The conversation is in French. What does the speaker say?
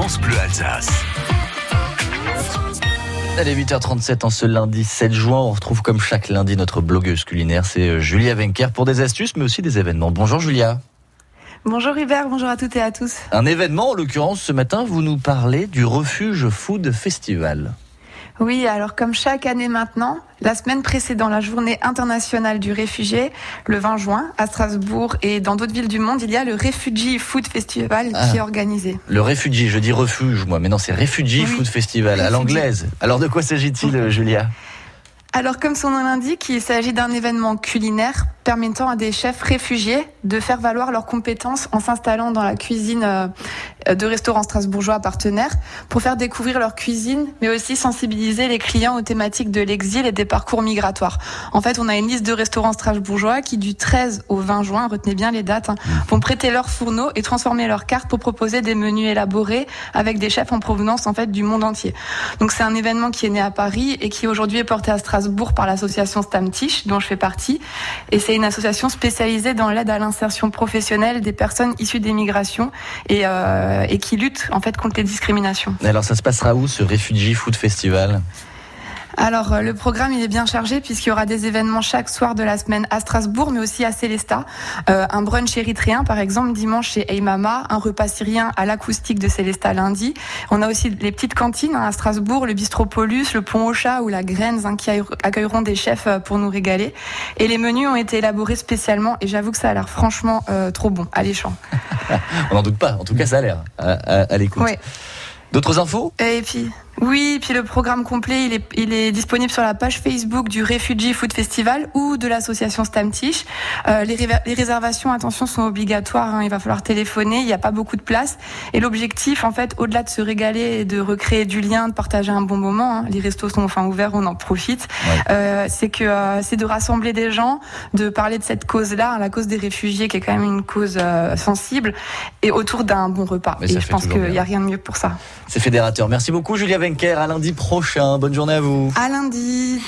France Bleu Alsace. Allez, 8h37 en ce lundi 7 juin. On retrouve comme chaque lundi notre blogueuse culinaire, c'est euh, Julia Venker pour des astuces mais aussi des événements. Bonjour Julia. Bonjour Hubert, bonjour à toutes et à tous. Un événement, en l'occurrence ce matin, vous nous parlez du Refuge Food Festival. Oui, alors comme chaque année maintenant, la semaine précédant la journée internationale du réfugié, le 20 juin, à Strasbourg et dans d'autres villes du monde, il y a le Refugee Food Festival Ah. qui est organisé. Le Refugee, je dis refuge moi, mais non c'est Refugee Oui. Food Festival à l'anglaise. Alors de quoi s'agit-il euh, Julia? Alors comme son nom l'indique, il s'agit d'un événement culinaire permettant à des chefs réfugiés de faire valoir leurs compétences en s'installant dans la cuisine euh, de restaurants strasbourgeois partenaires pour faire découvrir leur cuisine, mais aussi sensibiliser les clients aux thématiques de l'exil et des parcours migratoires. En fait, on a une liste de restaurants strasbourgeois qui, du 13 au 20 juin, retenez bien les dates, hein, vont prêter leurs fourneaux et transformer leurs cartes pour proposer des menus élaborés avec des chefs en provenance en fait du monde entier. Donc c'est un événement qui est né à Paris et qui aujourd'hui est porté à Strasbourg par l'association Stamtisch, dont je fais partie. Et c'est une association spécialisée dans l'aide à l'insertion professionnelle des personnes issues des migrations et, euh, et qui lutte en fait contre les discriminations. Alors ça se passera où ce Refugee Food Festival? Alors euh, le programme il est bien chargé puisqu'il y aura des événements chaque soir de la semaine à Strasbourg mais aussi à Célestat. Euh, un brunch érythréen par exemple dimanche chez Eymama, un repas syrien à l'acoustique de Célestat lundi. On a aussi les petites cantines hein, à Strasbourg, le bistrot Paulus, le pont au chat ou la Graines hein, qui accueilleront des chefs euh, pour nous régaler. Et les menus ont été élaborés spécialement et j'avoue que ça a l'air franchement euh, trop bon, alléchant. On n'en doute pas, en tout cas ça a l'air à, à- à l'écoute. D'autres infos? Et puis, oui, puis le programme complet, il est, il est disponible sur la page Facebook du Refugee Food Festival ou de l'association Stamtisch. Euh, les, réservations, attention, sont obligatoires. hein, il va falloir téléphoner. Il n'y a pas beaucoup de place. Et l'objectif, en fait, au-delà de se régaler et de recréer du lien, de partager un bon moment, hein, les restos sont enfin ouverts, on en profite. Ouais. Euh, c'est que euh, c'est de rassembler des gens, de parler de cette cause-là, hein, la cause des réfugiés, qui est quand même une cause sensible, et autour d'un bon repas. Mais et je pense qu'il n'y a rien de mieux pour ça. C'est fédérateur. Merci beaucoup Julia À lundi prochain. Bonne journée à vous. À lundi.